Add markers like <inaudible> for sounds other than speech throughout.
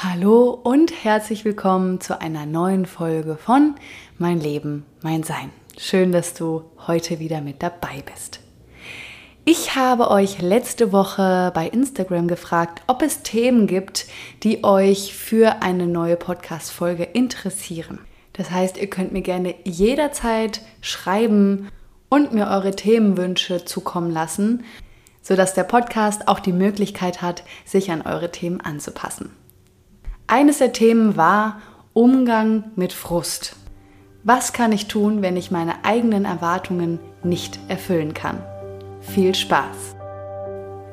Hallo und herzlich willkommen zu einer neuen Folge von Mein Leben, mein Sein. Schön, dass du heute wieder mit dabei bist. Ich habe euch letzte Woche bei Instagram gefragt, ob es Themen gibt, die euch für eine neue Podcast-Folge interessieren. Das heißt, ihr könnt mir gerne jederzeit schreiben und mir eure Themenwünsche zukommen lassen, sodass der Podcast auch die Möglichkeit hat, sich an eure Themen anzupassen. Eines der Themen war Umgang mit Frust. Was kann ich tun, wenn ich meine eigenen Erwartungen nicht erfüllen kann? Viel Spaß!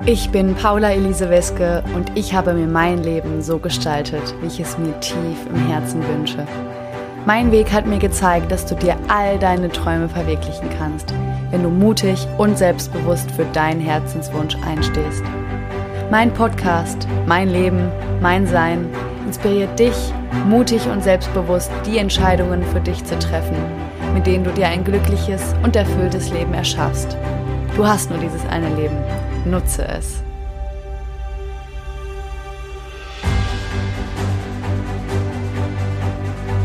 Ich bin Paula Elise Weske und ich habe mir mein Leben so gestaltet, wie ich es mir tief im Herzen wünsche. Mein Weg hat mir gezeigt, dass du dir all deine Träume verwirklichen kannst, wenn du mutig und selbstbewusst für deinen Herzenswunsch einstehst. Mein Podcast, mein Leben, mein Sein inspiriert dich, mutig und selbstbewusst die Entscheidungen für dich zu treffen, mit denen du dir ein glückliches und erfülltes Leben erschaffst. Du hast nur dieses eine Leben. Nutze es.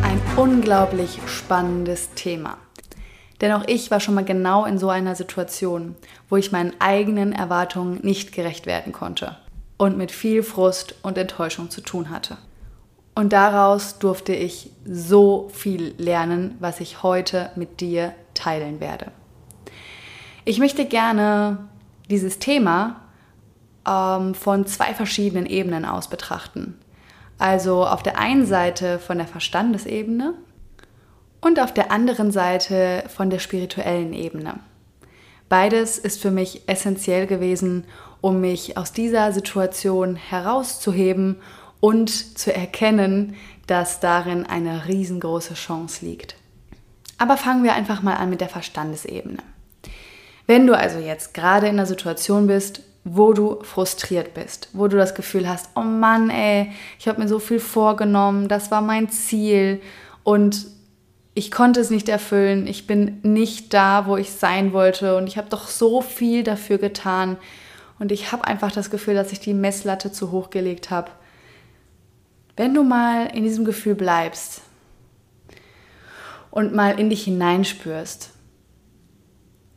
Ein unglaublich spannendes Thema. Denn auch ich war schon mal genau in so einer Situation, wo ich meinen eigenen Erwartungen nicht gerecht werden konnte und mit viel Frust und Enttäuschung zu tun hatte. Und daraus durfte ich so viel lernen, was ich heute mit dir teilen werde. Ich möchte gerne dieses Thema ähm, von zwei verschiedenen Ebenen aus betrachten. Also auf der einen Seite von der Verstandesebene und auf der anderen Seite von der spirituellen Ebene. Beides ist für mich essentiell gewesen, um mich aus dieser Situation herauszuheben und zu erkennen, dass darin eine riesengroße Chance liegt. Aber fangen wir einfach mal an mit der Verstandesebene. Wenn du also jetzt gerade in einer Situation bist, wo du frustriert bist, wo du das Gefühl hast, oh Mann, ey, ich habe mir so viel vorgenommen, das war mein Ziel und ich konnte es nicht erfüllen, ich bin nicht da, wo ich sein wollte und ich habe doch so viel dafür getan und ich habe einfach das Gefühl, dass ich die Messlatte zu hoch gelegt habe. Wenn du mal in diesem Gefühl bleibst und mal in dich hineinspürst,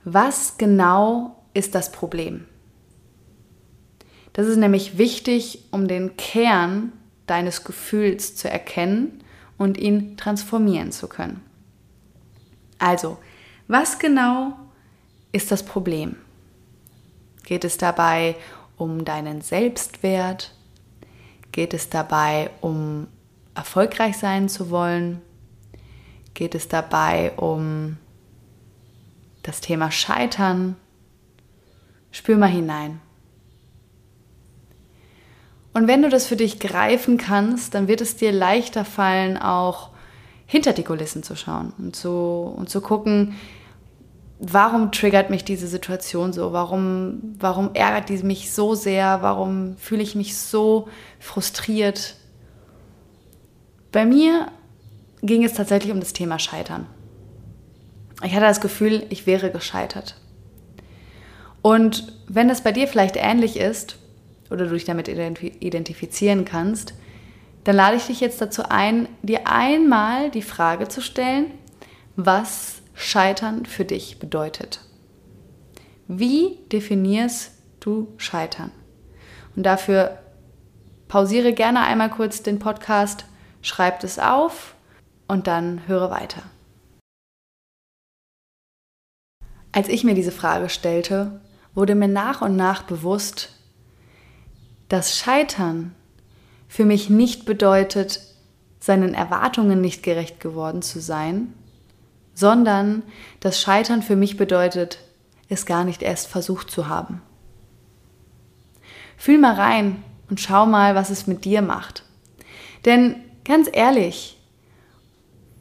was genau ist das Problem? Das ist nämlich wichtig, um den Kern deines Gefühls zu erkennen und ihn transformieren zu können. Also, was genau ist das Problem? Geht es dabei um deinen Selbstwert? Geht es dabei um erfolgreich sein zu wollen? Geht es dabei um das Thema Scheitern? Spür mal hinein. Und wenn du das für dich greifen kannst, dann wird es dir leichter fallen, auch hinter die Kulissen zu schauen und zu, und zu gucken, warum triggert mich diese Situation so? Warum, warum ärgert die mich so sehr? Warum fühle ich mich so frustriert? Bei mir ging es tatsächlich um das Thema Scheitern. Ich hatte das Gefühl, ich wäre gescheitert. Und wenn das bei dir vielleicht ähnlich ist oder du dich damit identifizieren kannst, dann lade ich dich jetzt dazu ein, dir einmal die Frage zu stellen, was Scheitern für dich bedeutet. Wie definierst du Scheitern? Und dafür pausiere gerne einmal kurz den Podcast, schreib es auf und dann höre weiter. Als ich mir diese Frage stellte, wurde mir nach und nach bewusst, dass Scheitern für mich nicht bedeutet, seinen Erwartungen nicht gerecht geworden zu sein, sondern das Scheitern für mich bedeutet, es gar nicht erst versucht zu haben. Fühl mal rein und schau mal, was es mit dir macht. Denn ganz ehrlich,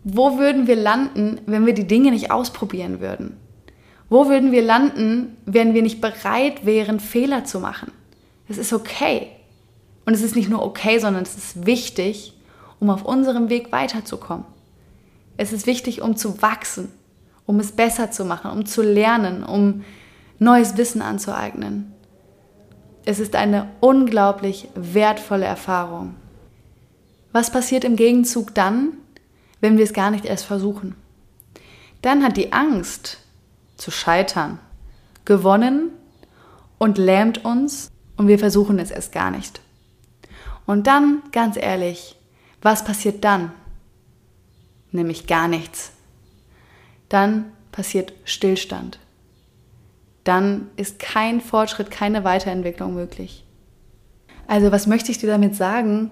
wo würden wir landen, wenn wir die Dinge nicht ausprobieren würden? Wo würden wir landen, wenn wir nicht bereit wären, Fehler zu machen? Es ist okay. Und es ist nicht nur okay, sondern es ist wichtig, um auf unserem Weg weiterzukommen. Es ist wichtig, um zu wachsen, um es besser zu machen, um zu lernen, um neues Wissen anzueignen. Es ist eine unglaublich wertvolle Erfahrung. Was passiert im Gegenzug dann, wenn wir es gar nicht erst versuchen? Dann hat die Angst zu scheitern gewonnen und lähmt uns und wir versuchen es erst gar nicht. Und dann, ganz ehrlich, was passiert dann? Nämlich gar nichts. Dann passiert Stillstand. Dann ist kein Fortschritt, keine Weiterentwicklung möglich. Also was möchte ich dir damit sagen?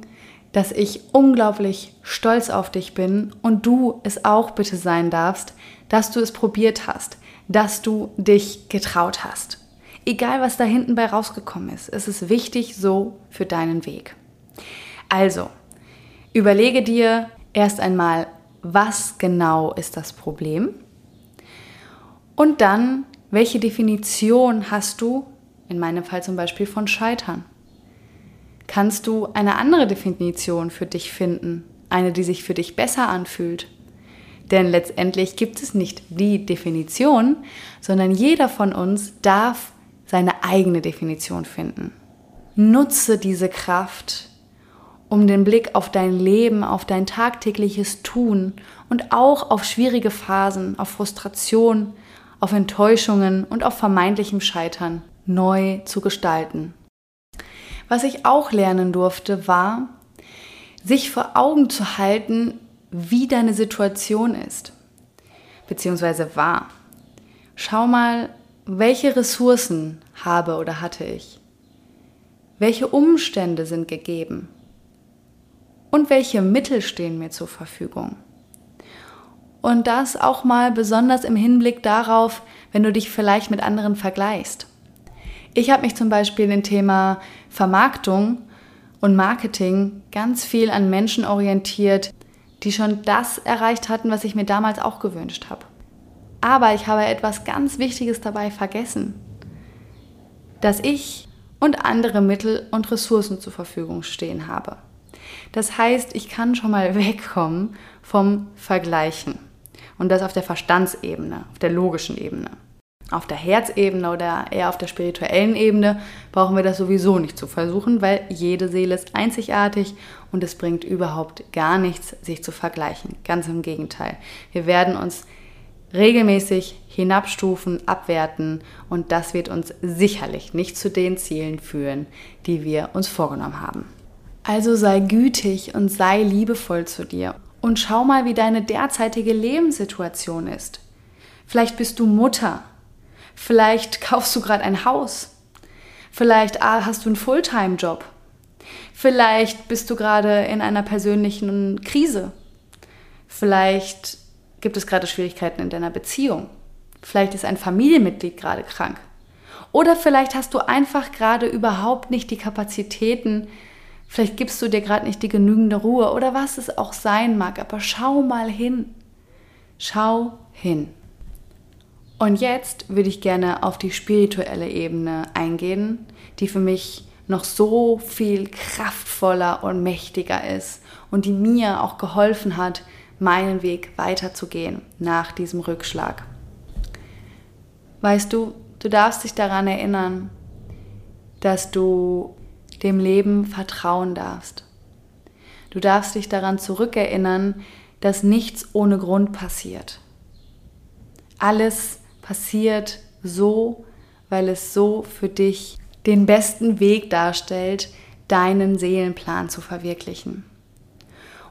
Dass ich unglaublich stolz auf dich bin und du es auch bitte sein darfst, dass du es probiert hast, dass du dich getraut hast. Egal, was da hinten bei rausgekommen ist, es ist wichtig so für deinen Weg. Also, überlege dir erst einmal, was genau ist das Problem? Und dann, welche Definition hast du, in meinem Fall zum Beispiel von Scheitern? Kannst du eine andere Definition für dich finden, eine, die sich für dich besser anfühlt? Denn letztendlich gibt es nicht die Definition, sondern jeder von uns darf seine eigene Definition finden. Nutze diese Kraft, um den Blick auf dein Leben, auf dein tagtägliches Tun und auch auf schwierige Phasen, auf Frustration, auf Enttäuschungen und auf vermeintlichem Scheitern neu zu gestalten. Was ich auch lernen durfte, war, sich vor Augen zu halten, wie deine Situation ist, beziehungsweise war. Schau mal, welche Ressourcen habe oder hatte ich? Welche Umstände sind gegeben? Und welche Mittel stehen mir zur Verfügung? Und das auch mal besonders im Hinblick darauf, wenn du dich vielleicht mit anderen vergleichst. Ich habe mich zum Beispiel im Thema Vermarktung und Marketing ganz viel an Menschen orientiert, die schon das erreicht hatten, was ich mir damals auch gewünscht habe. Aber ich habe etwas ganz Wichtiges dabei vergessen, dass ich und andere Mittel und Ressourcen zur Verfügung stehen habe. Das heißt, ich kann schon mal <laughs> wegkommen vom Vergleichen und das auf der Verstandsebene, auf der logischen Ebene. Auf der Herzebene oder eher auf der spirituellen Ebene brauchen wir das sowieso nicht zu versuchen, weil jede Seele ist einzigartig und es bringt überhaupt gar nichts, sich zu vergleichen. Ganz im Gegenteil. Wir werden uns regelmäßig hinabstufen, abwerten und das wird uns sicherlich nicht zu den Zielen führen, die wir uns vorgenommen haben. Also sei gütig und sei liebevoll zu dir und schau mal, wie deine derzeitige Lebenssituation ist. Vielleicht bist du Mutter Vielleicht <laughs> kaufst du gerade ein Haus. Vielleicht ah, hast du einen Fulltime-Job. Vielleicht bist du gerade in einer persönlichen Krise. Vielleicht gibt es gerade Schwierigkeiten in deiner Beziehung. Vielleicht ist ein Familienmitglied gerade krank. Oder vielleicht hast du einfach gerade überhaupt nicht die Kapazitäten, vielleicht gibst du dir gerade nicht die genügende Ruhe oder was es auch sein mag, aber schau mal hin. Schau hin. Und jetzt würde ich gerne auf die spirituelle Ebene eingehen, die für mich noch so viel kraftvoller und mächtiger ist und die mir auch geholfen hat, meinen Weg weiterzugehen nach diesem Rückschlag. Weißt du, du darfst dich daran erinnern, dass du dem Leben vertrauen darfst. Du darfst dich daran zurückerinnern, dass nichts ohne Grund passiert. Alles passiert so, weil es so für dich den besten Weg darstellt, deinen Seelenplan zu verwirklichen.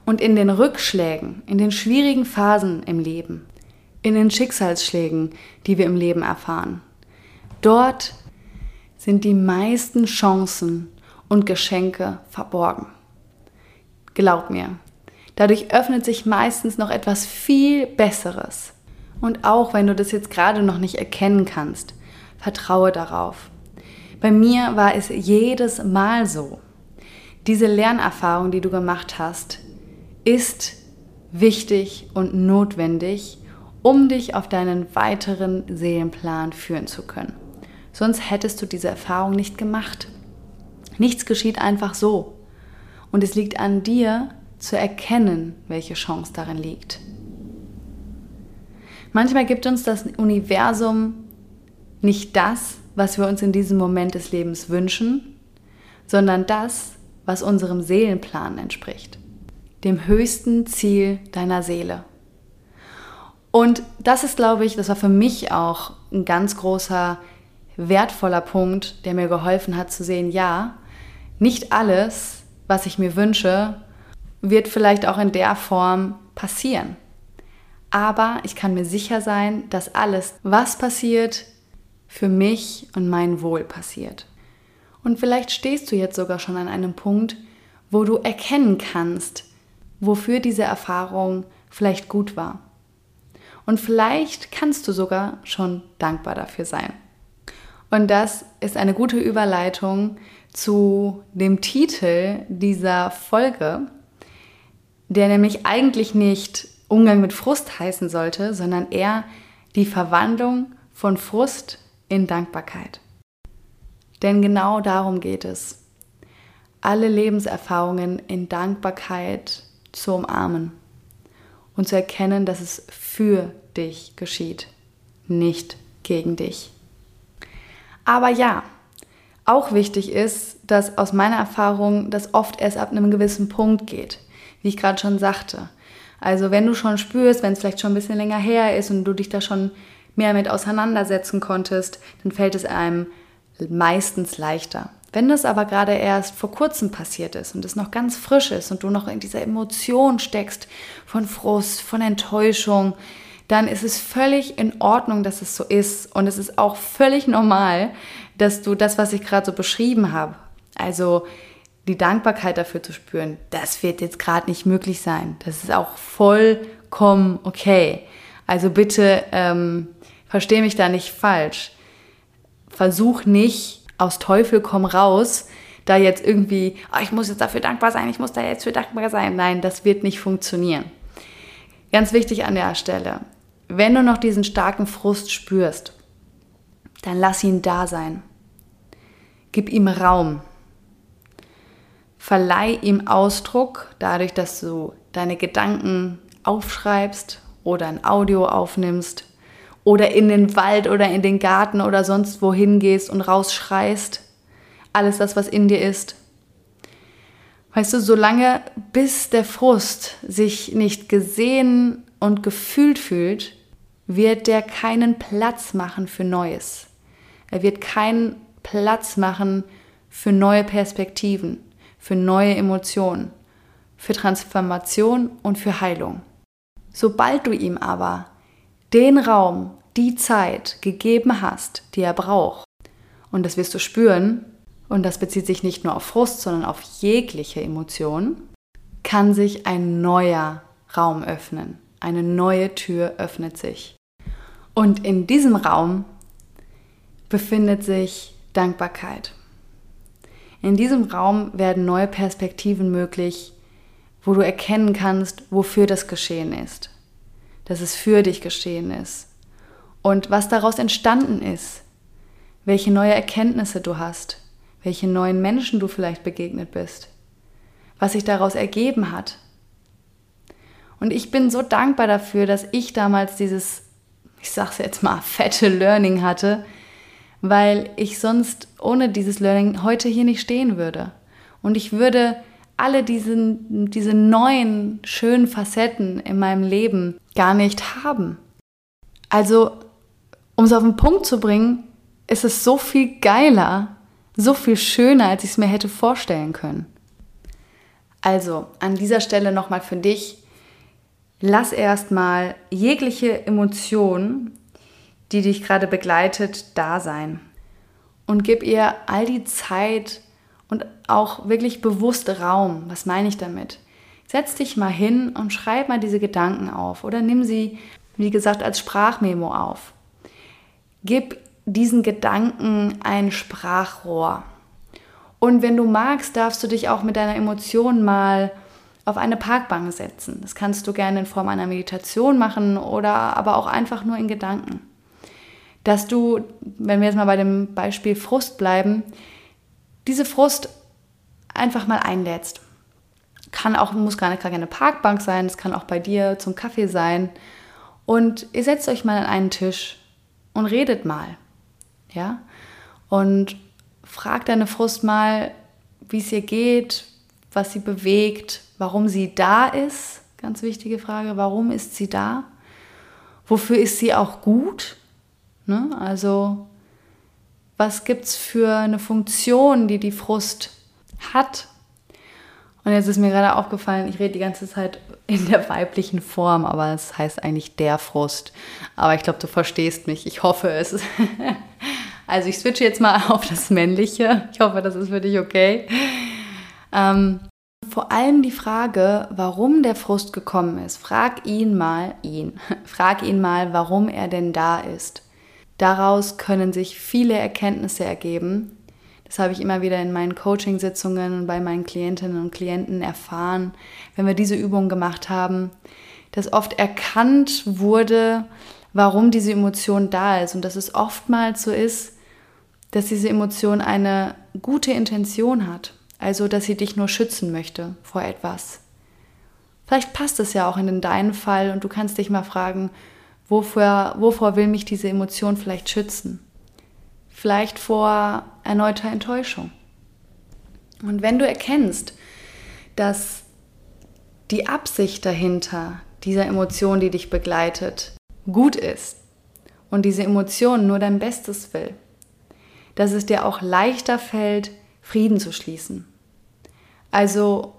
Und in den Rückschlägen, in den schwierigen Phasen im Leben, in den Schicksalsschlägen, die wir im Leben erfahren, dort sind die meisten Chancen und Geschenke verborgen. Glaub mir, dadurch öffnet sich meistens noch etwas viel Besseres, und auch wenn du das jetzt gerade noch nicht erkennen kannst, vertraue darauf. Bei mir war es jedes Mal so. Diese Lernerfahrung, die du gemacht hast, ist wichtig und notwendig, um dich auf deinen weiteren Seelenplan führen zu können. Sonst hättest du diese Erfahrung nicht gemacht. Nichts geschieht einfach so. Und es liegt an dir zu erkennen, welche Chance darin liegt. Manchmal gibt uns das Universum nicht das, was wir uns in diesem Moment des Lebens wünschen, sondern das, was unserem Seelenplan entspricht. dem höchsten Ziel deiner Seele. Und das ist, glaube ich, das war für mich auch ein ganz großer, wertvoller Punkt, der mir geholfen hat zu sehen, ja, nicht alles, was ich mir wünsche, wird vielleicht auch in der Form passieren. Aber ich kann mir sicher sein, dass alles, was passiert, für mich und mein Wohl passiert. Und vielleicht stehst du jetzt sogar schon an einem Punkt, wo du erkennen kannst, wofür diese Erfahrung vielleicht gut war. Und vielleicht kannst du sogar schon dankbar dafür sein. Und das ist eine gute Überleitung zu dem Titel dieser Folge, der nämlich eigentlich nicht Umgang mit Frust heißen sollte, sondern eher die Verwandlung von Frust in Dankbarkeit. Denn genau darum geht es, alle Lebenserfahrungen in Dankbarkeit zu umarmen und zu erkennen, dass es für dich geschieht, nicht gegen dich. Aber ja, auch wichtig ist, dass aus meiner Erfahrung das oft erst ab einem gewissen Punkt geht, wie ich gerade schon sagte. Also wenn du schon spürst, wenn es vielleicht schon ein bisschen länger her ist und du dich da schon mehr mit auseinandersetzen konntest, dann fällt es einem meistens leichter. Wenn das aber gerade erst vor kurzem passiert ist und es noch ganz frisch ist und du noch in dieser Emotion steckst von Frust, von Enttäuschung, dann ist es völlig in Ordnung, dass es so ist. Und es ist auch völlig normal, dass du das, was ich gerade so beschrieben habe, also die Dankbarkeit dafür zu spüren, das wird jetzt gerade nicht möglich sein. Das ist auch vollkommen okay. Also bitte ähm, verstehe mich da nicht falsch. Versuch nicht aus Teufel komm raus, da jetzt irgendwie, oh, ich muss jetzt dafür dankbar sein, ich muss da jetzt für dankbar sein. Nein, das wird nicht funktionieren. Ganz wichtig an der Stelle, wenn du noch diesen starken Frust spürst, dann lass ihn da sein. Gib ihm Raum. Verleih ihm Ausdruck dadurch, dass du deine Gedanken aufschreibst oder ein Audio aufnimmst oder in den Wald oder in den Garten oder sonst wohin gehst und rausschreist. Alles das, was in dir ist. Weißt du, solange bis der Frust sich nicht gesehen und gefühlt fühlt, wird der keinen Platz machen für Neues. Er wird keinen Platz machen für neue Perspektiven, für neue Emotionen, für Transformation und für Heilung. Sobald du ihm aber den Raum, die Zeit gegeben hast, die er braucht, und das wirst du spüren, und das bezieht sich nicht nur auf Frust, sondern auf jegliche Emotion, kann sich ein neuer Raum öffnen. Eine neue Tür öffnet sich. Und in diesem Raum befindet sich Dankbarkeit. In diesem Raum werden neue Perspektiven möglich, wo du erkennen kannst, wofür das geschehen ist, dass es für dich geschehen ist und was daraus entstanden ist, welche neue Erkenntnisse du hast, welche neuen Menschen du vielleicht begegnet bist, was sich daraus ergeben hat. Und ich bin so dankbar dafür, dass ich damals dieses ich sag's jetzt mal, fette Learning hatte, weil ich sonst ohne dieses Learning heute hier nicht stehen würde. Und ich würde alle diesen, diese neuen, schönen Facetten in meinem Leben gar nicht haben. Also, um es auf den Punkt zu bringen, ist es so viel geiler, so viel schöner, als ich es mir hätte vorstellen können. Also, an dieser Stelle nochmal für dich, lass erstmal jegliche Emotion, die dich gerade begleitet, da sein. Und gib ihr all die Zeit und auch wirklich bewusst Raum. Was meine ich damit? Setz dich mal hin und schreib mal diese Gedanken auf oder nimm sie, wie gesagt, als Sprachmemo auf. Gib diesen Gedanken ein Sprachrohr. Und wenn du magst, darfst du dich auch mit deiner Emotion mal auf eine Parkbank setzen. Das kannst du gerne in Form einer Meditation machen oder aber auch einfach nur in Gedanken. Dass du, wenn wir jetzt mal bei dem Beispiel Frust bleiben, diese Frust einfach mal einlädst. Kann auch, muss gar nicht gar keine Parkbank sein, es kann auch bei dir zum Kaffee sein. Und ihr setzt euch mal an einen Tisch und redet mal. Ja? Und fragt deine Frust mal, wie es ihr geht, was sie bewegt, warum sie da ist. Ganz wichtige Frage, warum ist sie da? Wofür ist sie auch gut? Ne? Also was gibt es für eine Funktion, die die Frust hat? Und jetzt ist mir gerade aufgefallen, ich rede die ganze Zeit in der weiblichen Form, aber es heißt eigentlich der Frust. Aber ich glaube, du verstehst mich. Ich hoffe es. <laughs> Also ich switche jetzt mal auf das Männliche. Ich hoffe, das ist für dich okay. Ähm, vor allem die Frage, warum der Frust gekommen ist. Frag ihn mal, ihn. <laughs> Frag ihn mal, warum er denn da ist. Daraus können sich viele Erkenntnisse ergeben. Das habe ich immer wieder in meinen Coaching-Sitzungen und bei meinen Klientinnen und Klienten erfahren, wenn wir diese Übung gemacht haben, dass oft erkannt wurde, warum diese Emotion da ist und dass es oftmals so ist, dass diese Emotion eine gute Intention hat, also dass sie dich nur schützen möchte vor etwas. Vielleicht passt es ja auch in deinen Fall und du kannst dich mal fragen, Wovor, wovor will mich diese Emotion vielleicht schützen? Vielleicht vor erneuter Enttäuschung. Und wenn du erkennst, dass die Absicht dahinter dieser Emotion, die dich begleitet, gut ist und diese Emotion nur dein Bestes will, dass es dir auch leichter fällt, Frieden zu schließen. Also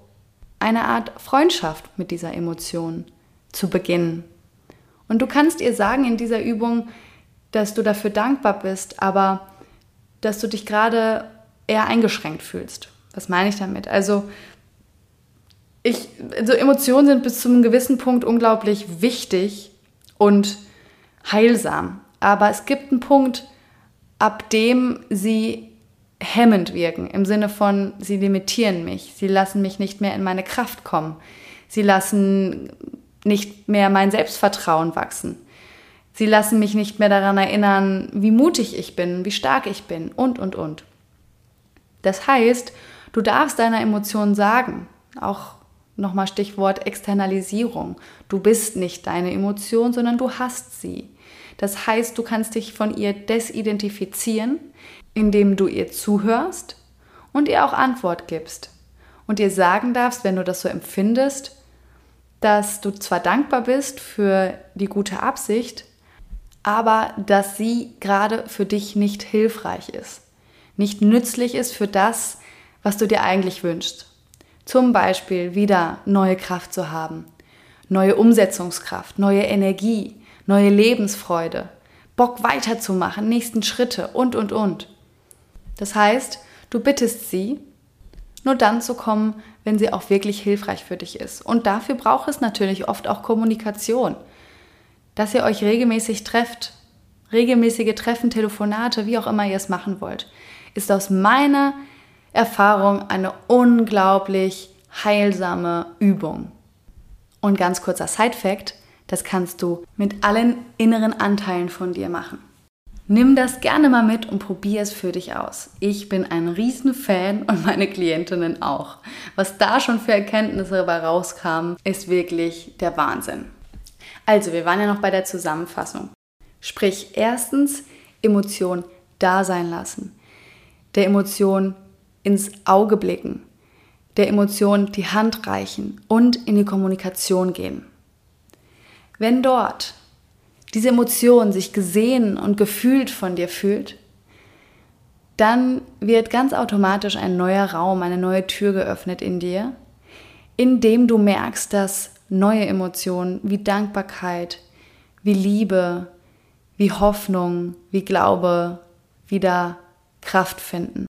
eine Art Freundschaft mit dieser Emotion zu beginnen und du kannst ihr sagen in dieser Übung, dass du dafür dankbar bist, aber dass du dich gerade eher eingeschränkt fühlst. Was meine ich damit? Also, ich, also Emotionen sind bis zu einem gewissen Punkt unglaublich wichtig und heilsam. Aber es gibt einen Punkt, ab dem sie hemmend wirken, im Sinne von, sie limitieren mich, sie lassen mich nicht mehr in meine Kraft kommen, sie lassen nicht mehr mein Selbstvertrauen wachsen. Sie lassen mich nicht mehr daran erinnern, wie mutig ich bin, wie stark ich bin und, und, und. Das heißt, du darfst deiner Emotion sagen, auch nochmal Stichwort Externalisierung. Du bist nicht deine Emotion, sondern du hast sie. Das heißt, du kannst dich von ihr desidentifizieren, indem du ihr zuhörst und ihr auch Antwort gibst. Und ihr sagen darfst, wenn du das so empfindest, dass du zwar dankbar bist für die gute Absicht, aber dass sie gerade für dich nicht hilfreich ist, nicht nützlich ist für das, was du dir eigentlich wünschst. Zum Beispiel wieder neue Kraft zu haben, neue Umsetzungskraft, neue Energie, neue Lebensfreude, Bock weiterzumachen, nächsten Schritte und, und, und. Das heißt, du bittest sie, nur dann zu kommen, wenn sie auch wirklich hilfreich für dich ist. Und dafür braucht es natürlich oft auch Kommunikation. Dass ihr euch regelmäßig trefft, regelmäßige Treffen, Telefonate, wie auch immer ihr es machen wollt, ist aus meiner Erfahrung eine unglaublich heilsame Übung. Und ganz kurzer Side-Fact, das kannst du mit allen inneren Anteilen von dir machen. Nimm das gerne mal mit und probier es für dich aus. Ich bin ein Riesenfan und meine Klientinnen auch. Was da schon für Erkenntnisse dabei rauskamen, ist wirklich der Wahnsinn. Also, wir waren ja noch bei der Zusammenfassung. Sprich, erstens Emotion da sein lassen, der Emotion ins Auge blicken, der Emotion die Hand reichen und in die Kommunikation gehen. Wenn dort diese Emotion sich gesehen und gefühlt von dir fühlt, dann wird ganz automatisch ein neuer Raum, eine neue Tür geöffnet in dir, in dem du merkst, dass neue Emotionen wie Dankbarkeit, wie Liebe, wie Hoffnung, wie Glaube wieder Kraft finden.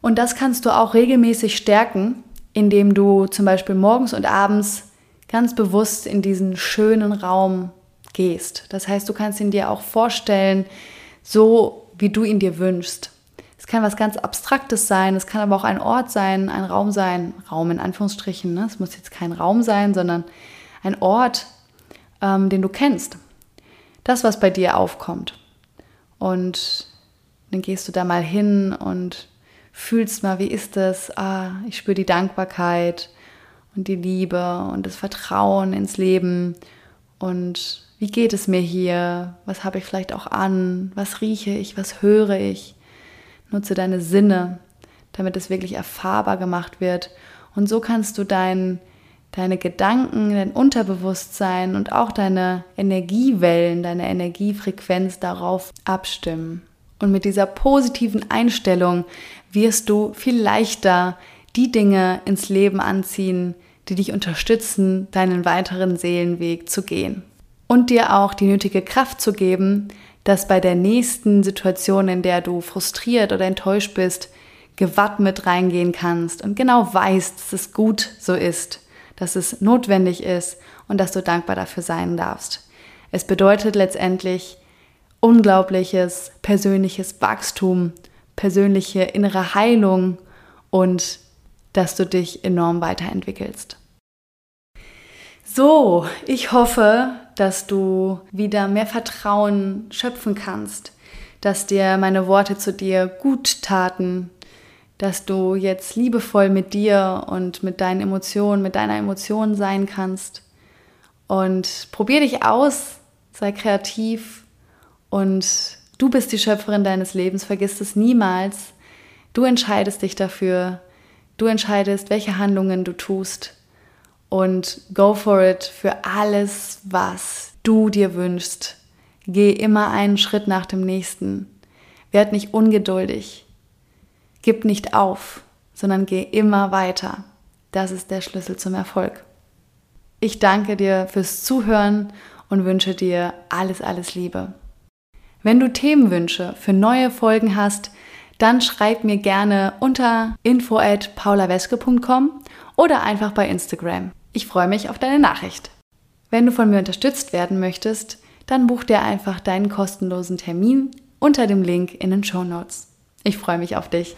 Und das kannst du auch regelmäßig stärken, indem du zum Beispiel morgens und abends ganz bewusst in diesen schönen Raum gehst. Das heißt, du kannst ihn dir auch vorstellen, so wie du ihn dir wünschst. Es kann was ganz Abstraktes sein, es kann aber auch ein Ort sein, ein Raum sein, Raum in Anführungsstrichen. Ne? Es muss jetzt kein Raum sein, sondern ein Ort, ähm, den du kennst. Das, was bei dir aufkommt. Und dann gehst du da mal hin und fühlst mal, wie ist das? Ah, ich spüre die Dankbarkeit und die Liebe und das Vertrauen ins Leben und wie geht es mir hier? Was habe ich vielleicht auch an? Was rieche ich? Was höre ich? Nutze deine Sinne, damit es wirklich erfahrbar gemacht wird. Und so kannst du dein deine Gedanken, dein Unterbewusstsein und auch deine Energiewellen, deine Energiefrequenz darauf abstimmen. Und mit dieser positiven Einstellung wirst du viel leichter die Dinge ins Leben anziehen, die dich unterstützen, deinen weiteren Seelenweg zu gehen. Und dir auch die nötige Kraft zu geben, dass bei der nächsten Situation, in der du frustriert oder enttäuscht bist, gewappnet reingehen kannst und genau weißt, dass es gut so ist, dass es notwendig ist und dass du dankbar dafür sein darfst. Es bedeutet letztendlich unglaubliches persönliches Wachstum, persönliche innere Heilung und dass du dich enorm weiterentwickelst. So, ich hoffe, dass du wieder mehr Vertrauen schöpfen kannst, dass dir meine Worte zu dir gut taten, dass du jetzt liebevoll mit dir und mit deinen Emotionen, mit deiner Emotion sein kannst. Und probier dich aus, sei kreativ und du bist die Schöpferin deines Lebens, vergiss es niemals. Du entscheidest dich dafür, du entscheidest, welche Handlungen du tust und go for it für alles, was du dir wünschst. Geh immer einen Schritt nach dem nächsten. Werd nicht ungeduldig. Gib nicht auf, sondern geh immer weiter. Das ist der Schlüssel zum Erfolg. Ich danke dir fürs Zuhören und wünsche dir alles, alles Liebe. Wenn du Themenwünsche für neue Folgen hast, dann schreib mir gerne unter info at paulaweske.com oder einfach bei Instagram. Ich freue mich auf deine Nachricht. Wenn du von mir unterstützt werden möchtest, dann buch dir einfach deinen kostenlosen Termin unter dem Link in den Show Notes. Ich freue mich auf dich.